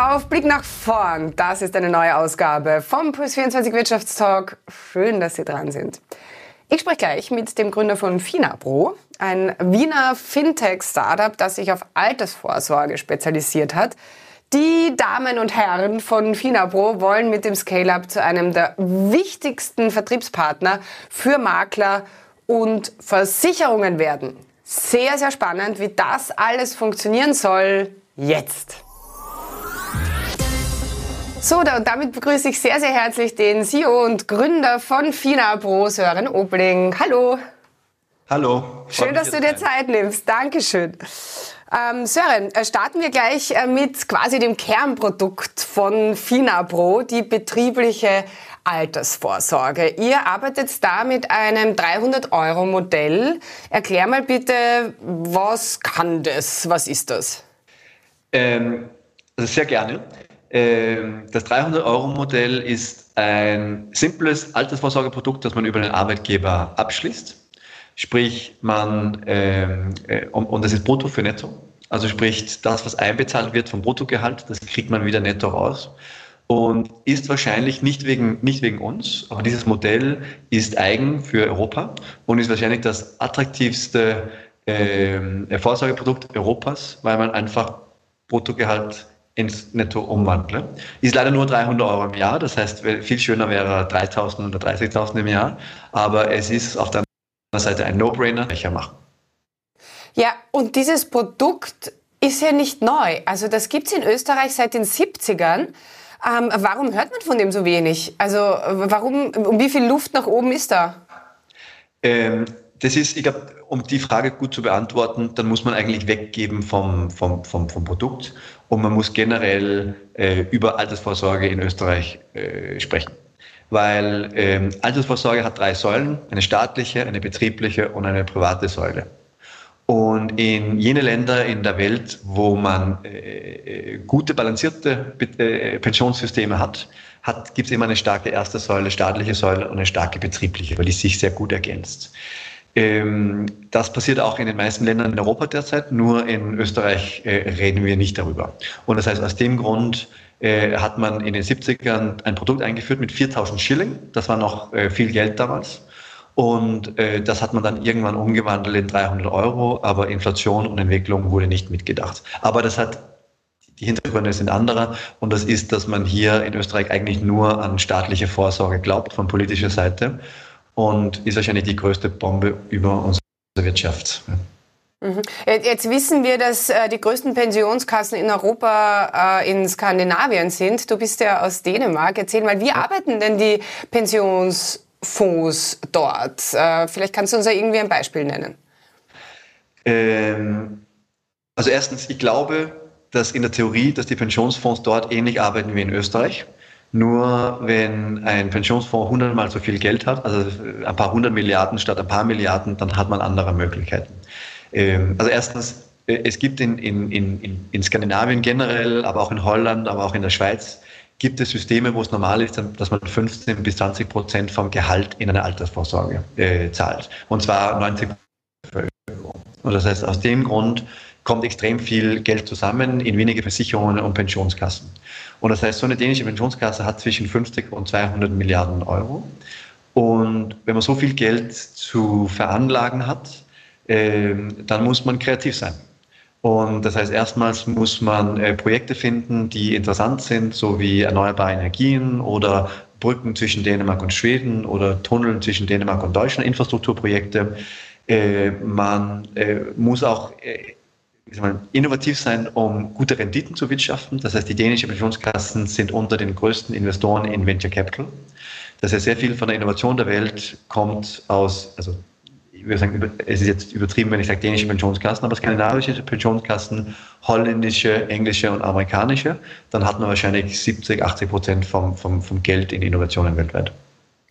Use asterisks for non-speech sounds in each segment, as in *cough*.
auf, Blick nach vorn. Das ist eine neue Ausgabe vom Puls24 Wirtschaftstalk. Schön, dass Sie dran sind. Ich spreche gleich mit dem Gründer von Finapro, ein Wiener Fintech-Startup, das sich auf Altersvorsorge spezialisiert hat. Die Damen und Herren von Finapro wollen mit dem Scale-Up zu einem der wichtigsten Vertriebspartner für Makler und Versicherungen werden. Sehr, sehr spannend, wie das alles funktionieren soll jetzt. So, und damit begrüße ich sehr, sehr herzlich den CEO und Gründer von FinaPro, Sören Obling. Hallo. Hallo. Schön, dass du dir Zeit nimmst. Dankeschön. Ähm, Sören, äh, starten wir gleich äh, mit quasi dem Kernprodukt von FinaPro, die betriebliche Altersvorsorge. Ihr arbeitet da mit einem 300-Euro-Modell. Erklär mal bitte, was kann das? Was ist das? Ähm, also sehr gerne. Ähm, das 300-Euro-Modell ist ein simples Altersvorsorgeprodukt, das man über den Arbeitgeber abschließt. Sprich, man, ähm, äh, und das ist brutto für netto. Also sprich, das, was einbezahlt wird vom Bruttogehalt, das kriegt man wieder netto raus. Und ist wahrscheinlich nicht wegen, nicht wegen uns, aber dieses Modell ist eigen für Europa und ist wahrscheinlich das attraktivste äh, Vorsorgeprodukt Europas, weil man einfach Bruttogehalt ins Netto umwandle. Ist leider nur 300 Euro im Jahr, das heißt, viel schöner wäre 3000 oder 30.000 im Jahr, aber es ist auf der anderen Seite ein No-Brainer, welcher machen. Ja, und dieses Produkt ist ja nicht neu. Also das gibt es in Österreich seit den 70ern. Ähm, warum hört man von dem so wenig? Also warum, um wie viel Luft nach oben ist da? Ähm, das ist, ich glaube, um die Frage gut zu beantworten, dann muss man eigentlich weggeben vom, vom, vom, vom Produkt und man muss generell äh, über Altersvorsorge in Österreich äh, sprechen. Weil ähm, Altersvorsorge hat drei Säulen, eine staatliche, eine betriebliche und eine private Säule. Und in jene Länder in der Welt, wo man äh, äh gute, balancierte äh, Pensionssysteme hat, hat gibt es immer eine starke erste Säule, staatliche Säule und eine starke betriebliche, weil die sich sehr gut ergänzt. Ähm, das passiert auch in den meisten Ländern in Europa derzeit, nur in Österreich äh, reden wir nicht darüber. Und das heißt, aus dem Grund äh, hat man in den 70ern ein Produkt eingeführt mit 4000 Schilling. Das war noch äh, viel Geld damals. Und das hat man dann irgendwann umgewandelt in 300 Euro, aber Inflation und Entwicklung wurde nicht mitgedacht. Aber das hat die Hintergründe sind andere und das ist, dass man hier in Österreich eigentlich nur an staatliche Vorsorge glaubt von politischer Seite und ist wahrscheinlich die größte Bombe über unsere Wirtschaft. Mhm. Jetzt wissen wir, dass äh, die größten Pensionskassen in Europa äh, in Skandinavien sind. Du bist ja aus Dänemark. Erzähl mal, wie arbeiten denn die Pensionsfonds dort? Äh, vielleicht kannst du uns ja irgendwie ein Beispiel nennen. Ähm, also erstens, ich glaube, dass in der Theorie, dass die Pensionsfonds dort ähnlich arbeiten wie in Österreich. Nur wenn ein Pensionsfonds hundertmal so viel Geld hat, also ein paar hundert Milliarden statt ein paar Milliarden, dann hat man andere Möglichkeiten. Ähm, also erstens, äh, es gibt in, in, in, in Skandinavien generell, aber auch in Holland, aber auch in der Schweiz, gibt es Systeme, wo es normal ist, dass man 15 bis 20 Prozent vom Gehalt in eine Altersvorsorge äh, zahlt. Und zwar 90 Und das heißt, aus dem Grund kommt extrem viel Geld zusammen in wenige Versicherungen und Pensionskassen. Und das heißt, so eine dänische Pensionskasse hat zwischen 50 und 200 Milliarden Euro. Und wenn man so viel Geld zu veranlagen hat, äh, dann muss man kreativ sein. Und das heißt, erstmals muss man äh, Projekte finden, die interessant sind, so wie erneuerbare Energien oder Brücken zwischen Dänemark und Schweden oder Tunnel zwischen Dänemark und Deutschland, Infrastrukturprojekte. Äh, man äh, muss auch innovativ sein, um gute Renditen zu wirtschaften. Das heißt, die dänischen Pensionskassen sind unter den größten Investoren in Venture Capital. Das heißt, sehr viel von der Innovation der Welt kommt aus, also ich würde sagen, es ist jetzt übertrieben, wenn ich sage dänische Pensionskassen, aber skandinavische Pensionskassen, holländische, englische und amerikanische, dann hat man wahrscheinlich 70, 80 Prozent vom, vom, vom Geld in Innovationen weltweit.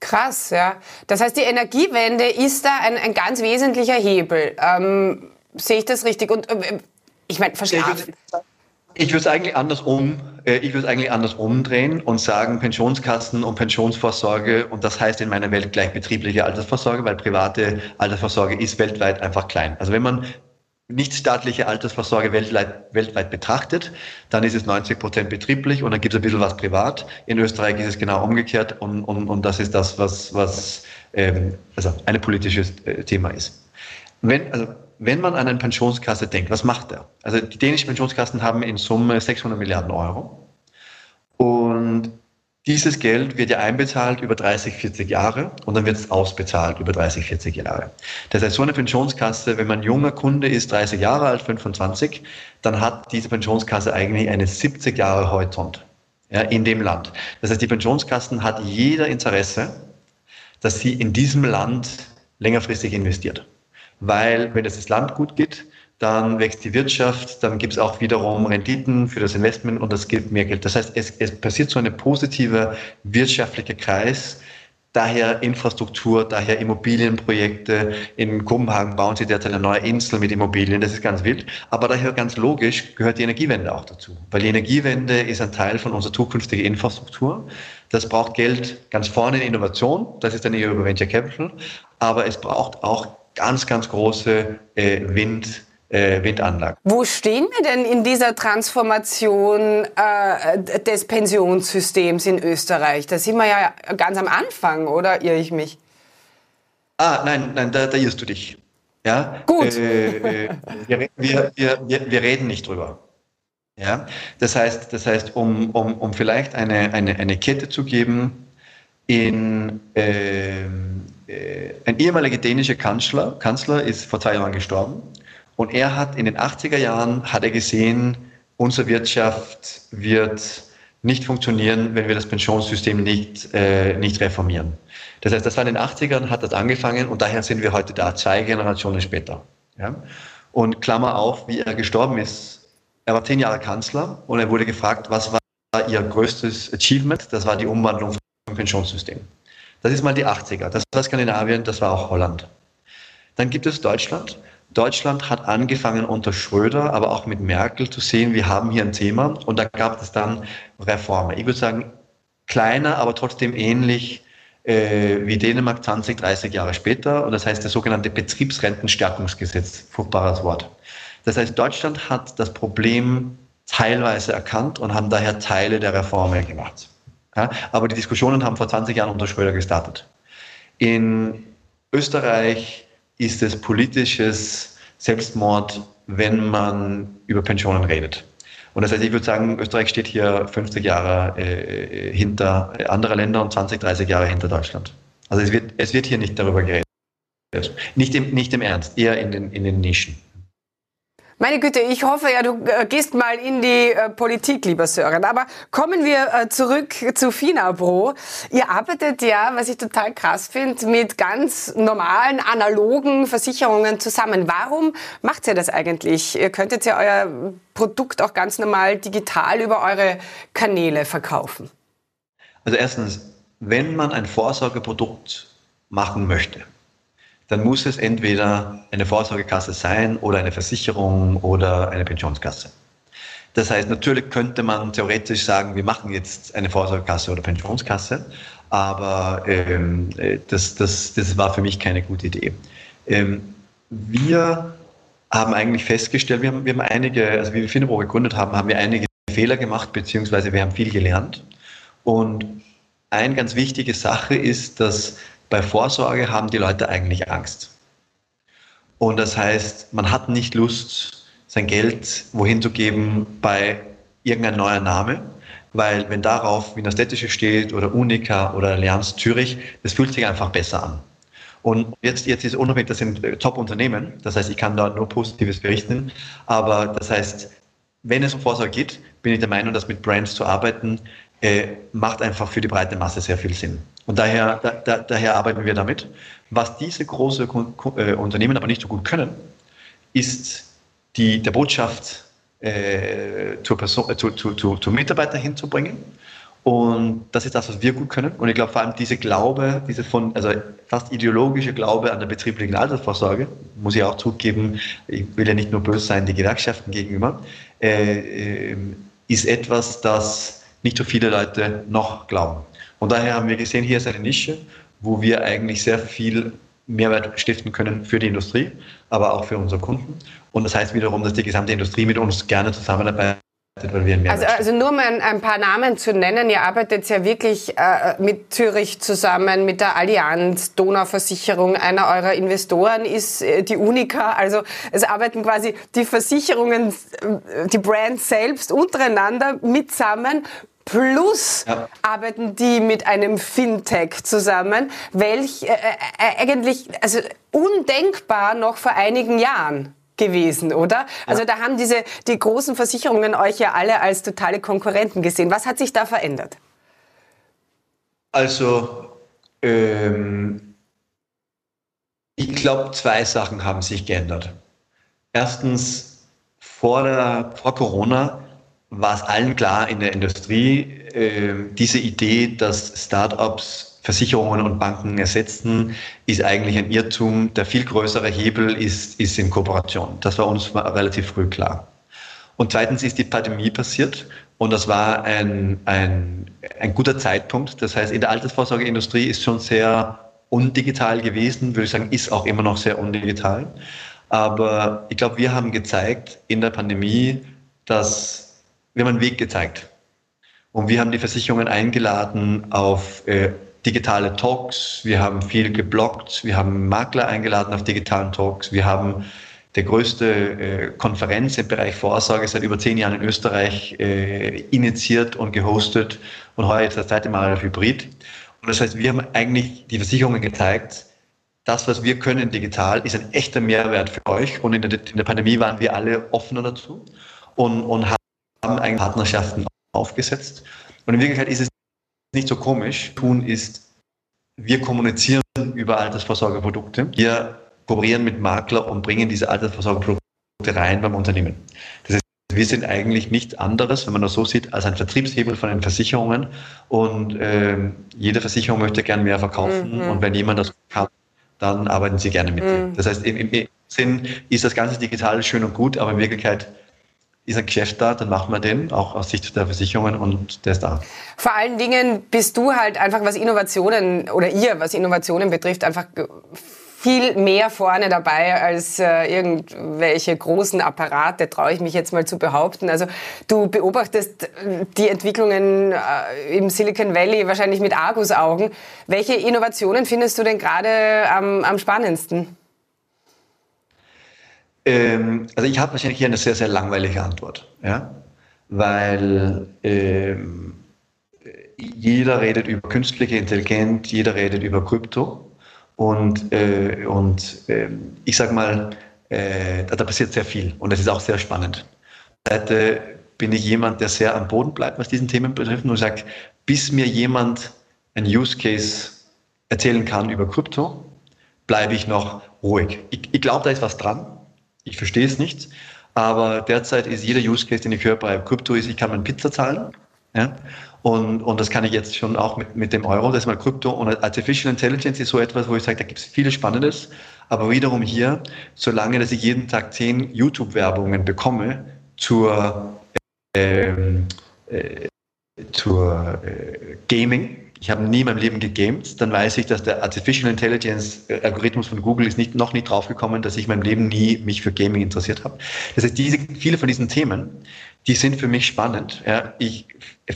Krass, ja. Das heißt, die Energiewende ist da ein, ein ganz wesentlicher Hebel. Ähm, Sehe ich das richtig? Und äh, ich meine, verschlafen. Ich würde es eigentlich andersrum, äh, ich würde es eigentlich anders umdrehen und sagen Pensionskassen und Pensionsvorsorge und das heißt in meiner Welt gleich betriebliche Altersvorsorge, weil private Altersvorsorge ist weltweit einfach klein. Also wenn man nichtstaatliche Altersvorsorge weltweit, weltweit betrachtet, dann ist es 90 Prozent betrieblich und dann gibt es ein bisschen was privat. In Österreich ist es genau umgekehrt und, und, und das ist das, was, was ähm, also ein politisches äh, Thema ist. Wenn, also, wenn man an eine Pensionskasse denkt, was macht er? Also die dänischen Pensionskassen haben in Summe 600 Milliarden Euro und dieses Geld wird ja einbezahlt über 30, 40 Jahre und dann wird es ausbezahlt über 30, 40 Jahre. Das heißt, so eine Pensionskasse, wenn man junger Kunde ist, 30 Jahre alt, 25, dann hat diese Pensionskasse eigentlich eine 70 Jahre Horizont ja, in dem Land. Das heißt, die Pensionskassen hat jeder Interesse, dass sie in diesem Land längerfristig investiert. Weil wenn es das Land gut geht, dann wächst die Wirtschaft, dann gibt es auch wiederum Renditen für das Investment und das gibt mehr Geld. Das heißt, es, es passiert so ein positiver wirtschaftlicher Kreis, daher Infrastruktur, daher Immobilienprojekte. In Kopenhagen bauen sie derzeit eine neue Insel mit Immobilien, das ist ganz wild. Aber daher ganz logisch gehört die Energiewende auch dazu. Weil die Energiewende ist ein Teil von unserer zukünftigen Infrastruktur. Das braucht Geld ganz vorne in Innovation, das ist dann eher über Venture Capital. Aber es braucht auch ganz, ganz große äh, Wind- äh, Windanlagen. Wo stehen wir denn in dieser Transformation äh, des Pensionssystems in Österreich? Da sind wir ja ganz am Anfang, oder irre ich mich? Ah, nein, nein, da, da irrst du dich. Ja? Gut. Äh, wir, wir, wir, wir reden nicht drüber. Ja? Das heißt, das heißt um, um, um vielleicht eine, eine, eine Kette zu geben, in, äh, ein ehemaliger dänischer Kanzler, Kanzler ist vor zwei Jahren gestorben und er hat in den 80er Jahren hat er gesehen, unsere Wirtschaft wird nicht funktionieren, wenn wir das Pensionssystem nicht, äh, nicht reformieren. Das heißt, das war in den 80ern, hat das angefangen und daher sind wir heute da, zwei Generationen später. Ja? Und Klammer auf, wie er gestorben ist. Er war zehn Jahre Kanzler und er wurde gefragt, was war ihr größtes Achievement? Das war die Umwandlung vom Pensionssystem. Das ist mal die 80er. Das war Skandinavien, das war auch Holland. Dann gibt es Deutschland. Deutschland hat angefangen unter Schröder, aber auch mit Merkel zu sehen, wir haben hier ein Thema und da gab es dann Reformen. Ich würde sagen, kleiner, aber trotzdem ähnlich äh, wie Dänemark 20, 30 Jahre später und das heißt das sogenannte Betriebsrentenstärkungsgesetz, furchtbares Wort. Das heißt, Deutschland hat das Problem teilweise erkannt und haben daher Teile der Reformen gemacht. Ja, aber die Diskussionen haben vor 20 Jahren unter Schröder gestartet. In Österreich ist es politisches Selbstmord, wenn man über Pensionen redet. Und das heißt, ich würde sagen, Österreich steht hier 50 Jahre äh, hinter andere Länder und 20, 30 Jahre hinter Deutschland. Also es wird, es wird hier nicht darüber geredet. Nicht im, nicht im Ernst, eher in den, in den Nischen. Meine Güte, ich hoffe ja, du äh, gehst mal in die äh, Politik, lieber Sören. Aber kommen wir äh, zurück zu Finabro. Ihr arbeitet ja, was ich total krass finde, mit ganz normalen, analogen Versicherungen zusammen. Warum macht ihr das eigentlich? Ihr könntet ja euer Produkt auch ganz normal digital über eure Kanäle verkaufen. Also erstens, wenn man ein Vorsorgeprodukt machen möchte, dann muss es entweder eine Vorsorgekasse sein oder eine Versicherung oder eine Pensionskasse. Das heißt, natürlich könnte man theoretisch sagen, wir machen jetzt eine Vorsorgekasse oder Pensionskasse, aber ähm, äh, das, das, das war für mich keine gute Idee. Ähm, wir haben eigentlich festgestellt, wir haben, wir haben einige, also wie wir Finebo gegründet haben, haben wir einige Fehler gemacht, beziehungsweise wir haben viel gelernt. Und eine ganz wichtige Sache ist, dass bei Vorsorge haben die Leute eigentlich Angst. Und das heißt, man hat nicht Lust, sein Geld wohin zu geben bei irgendein neuer Name, weil wenn darauf Wiener Städtische steht oder Unica oder Allianz Zürich, das fühlt sich einfach besser an. Und jetzt, jetzt ist unabhängig, das sind Top-Unternehmen, das heißt, ich kann da nur Positives berichten, aber das heißt, wenn es um Vorsorge geht, bin ich der Meinung, dass mit Brands zu arbeiten, äh, macht einfach für die breite Masse sehr viel Sinn. Und daher, da, da, daher arbeiten wir damit. Was diese großen äh, Unternehmen aber nicht so gut können, ist die, der Botschaft äh, zur, Person, äh, zu, zu, zu, zu Mitarbeiter hinzubringen. Und das ist das, was wir gut können. Und ich glaube vor allem diese Glaube, diese von, also fast ideologische Glaube an der betrieblichen Altersvorsorge, muss ich auch zugeben, ich will ja nicht nur böse sein die Gewerkschaften gegenüber, äh, ähm, ist etwas, das nicht so viele Leute noch glauben. Und daher haben wir gesehen, hier ist eine Nische, wo wir eigentlich sehr viel Mehrwert stiften können für die Industrie, aber auch für unsere Kunden. Und das heißt wiederum, dass die gesamte Industrie mit uns gerne zusammenarbeitet also, also, nur mal ein, ein, paar Namen zu nennen. Ihr arbeitet ja wirklich äh, mit Zürich zusammen, mit der Allianz, Donauversicherung. Einer eurer Investoren ist äh, die Unica. Also es arbeiten quasi die Versicherungen, äh, die Brands selbst untereinander mitsammen. Plus ja. arbeiten die mit einem Fintech zusammen, welch äh, äh, eigentlich also undenkbar noch vor einigen Jahren gewesen, oder? Also da haben diese die großen Versicherungen euch ja alle als totale Konkurrenten gesehen. Was hat sich da verändert? Also ähm, ich glaube, zwei Sachen haben sich geändert. Erstens, vor, der, vor Corona war es allen klar in der Industrie, äh, diese Idee, dass Startups Versicherungen und Banken ersetzen, ist eigentlich ein Irrtum. Der viel größere Hebel ist, ist in Kooperation. Das war uns relativ früh klar. Und zweitens ist die Pandemie passiert und das war ein, ein, ein guter Zeitpunkt. Das heißt, in der Altersvorsorgeindustrie ist schon sehr undigital gewesen, würde ich sagen, ist auch immer noch sehr undigital. Aber ich glaube, wir haben gezeigt in der Pandemie, dass wir haben einen Weg gezeigt. Und wir haben die Versicherungen eingeladen auf äh, digitale Talks, wir haben viel geblockt, wir haben Makler eingeladen auf digitalen Talks, wir haben der größte äh, Konferenz im Bereich Vorsorge seit über zehn Jahren in Österreich äh, initiiert und gehostet und heuer jetzt das zweite Mal Hybrid. Und das heißt, wir haben eigentlich die Versicherungen gezeigt, das, was wir können digital, ist ein echter Mehrwert für euch. Und in der, in der Pandemie waren wir alle offener dazu und, und haben eigentlich Partnerschaften aufgesetzt. Und in Wirklichkeit ist es nicht so komisch tun, ist, wir kommunizieren über Altersvorsorgeprodukte. Wir kooperieren mit Makler und bringen diese Altersvorsorgeprodukte rein beim Unternehmen. Das heißt, wir sind eigentlich nichts anderes, wenn man das so sieht, als ein Vertriebshebel von den Versicherungen. Und äh, jede Versicherung möchte gern mehr verkaufen. Mhm. Und wenn jemand das kann, dann arbeiten sie gerne mit mhm. Das heißt, im, im Sinn ist das ganze Digital schön und gut, aber in Wirklichkeit ist ein Geschäft da, dann machen wir den, auch aus Sicht der Versicherungen und der ist da. Vor allen Dingen bist du halt einfach, was Innovationen oder ihr, was Innovationen betrifft, einfach viel mehr vorne dabei als äh, irgendwelche großen Apparate, traue ich mich jetzt mal zu behaupten. Also du beobachtest die Entwicklungen äh, im Silicon Valley wahrscheinlich mit Argusaugen. Welche Innovationen findest du denn gerade am, am spannendsten? Ähm, also ich habe wahrscheinlich hier eine sehr, sehr langweilige Antwort. Ja? Weil ähm, jeder redet über künstliche Intelligenz, jeder redet über Krypto. Und, äh, und äh, ich sage mal, äh, da passiert sehr viel und das ist auch sehr spannend. Seite bin ich jemand, der sehr am Boden bleibt, was diesen Themen betrifft und sagt, bis mir jemand ein Use Case erzählen kann über Krypto, bleibe ich noch ruhig. Ich, ich glaube, da ist was dran. Ich verstehe es nicht, aber derzeit ist jeder Use Case, den ich höre bei Krypto, ist, ich kann meine Pizza zahlen. Ja? Und, und das kann ich jetzt schon auch mit, mit dem Euro, das ist mal Krypto und Artificial Intelligence ist so etwas, wo ich sage, da gibt es vieles Spannendes. Aber wiederum hier, solange dass ich jeden Tag zehn YouTube-Werbungen bekomme zur, ähm, äh, zur äh, Gaming, ich habe nie in meinem Leben gegamed, dann weiß ich, dass der Artificial Intelligence äh, Algorithmus von Google ist nicht, noch nicht draufgekommen, dass ich in meinem Leben nie mich für Gaming interessiert habe. Das heißt, diese, viele von diesen Themen, die sind für mich spannend. Ja. Ich,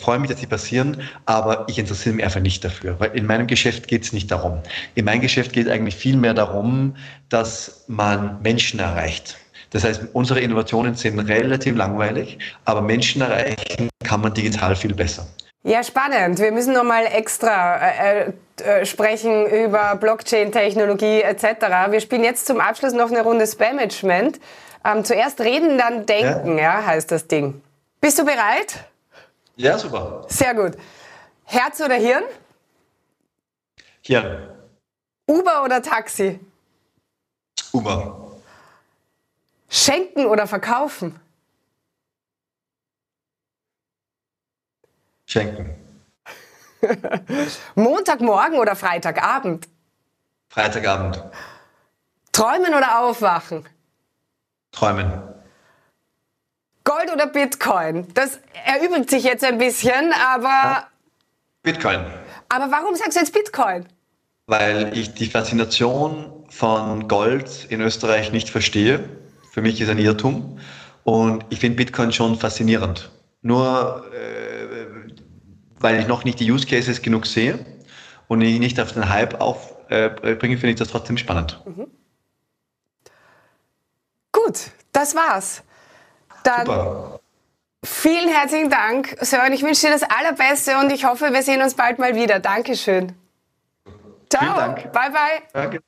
freue mich, dass sie passieren, aber ich interessiere mich einfach nicht dafür, weil in meinem Geschäft geht es nicht darum. In meinem Geschäft geht es eigentlich viel mehr darum, dass man Menschen erreicht. Das heißt, unsere Innovationen sind relativ langweilig, aber Menschen erreichen kann man digital viel besser. Ja, spannend. Wir müssen noch mal extra äh, äh, sprechen über Blockchain-Technologie etc. Wir spielen jetzt zum Abschluss noch eine Runde Spamagement. Ähm, zuerst reden, dann denken, ja. ja, heißt das Ding. Bist du bereit? Ja, super. Sehr gut. Herz oder Hirn? Hirn. Uber oder Taxi? Uber. Schenken oder verkaufen? Schenken. *laughs* Montagmorgen oder Freitagabend? Freitagabend. Träumen oder aufwachen? Träumen. Gold oder Bitcoin? Das erübrigt sich jetzt ein bisschen, aber. Bitcoin. Aber warum sagst du jetzt Bitcoin? weil ich die Faszination von Gold in Österreich nicht verstehe. Für mich ist ein Irrtum. Und ich finde Bitcoin schon faszinierend. Nur äh, weil ich noch nicht die Use Cases genug sehe und ich nicht auf den Hype aufbringe, äh, finde ich das trotzdem spannend. Mhm. Gut, das war's. Dann Super. Vielen herzlichen Dank, Sören. Ich wünsche dir das Allerbeste und ich hoffe, wir sehen uns bald mal wieder. Dankeschön. Ciao. Bye, bye. Danke.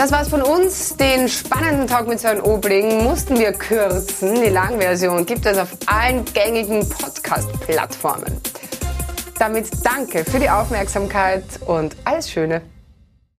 Das war's von uns. Den spannenden Talk mit Sören Obling mussten wir kürzen. Die Langversion gibt es auf allen gängigen Podcast-Plattformen. Damit danke für die Aufmerksamkeit und alles Schöne.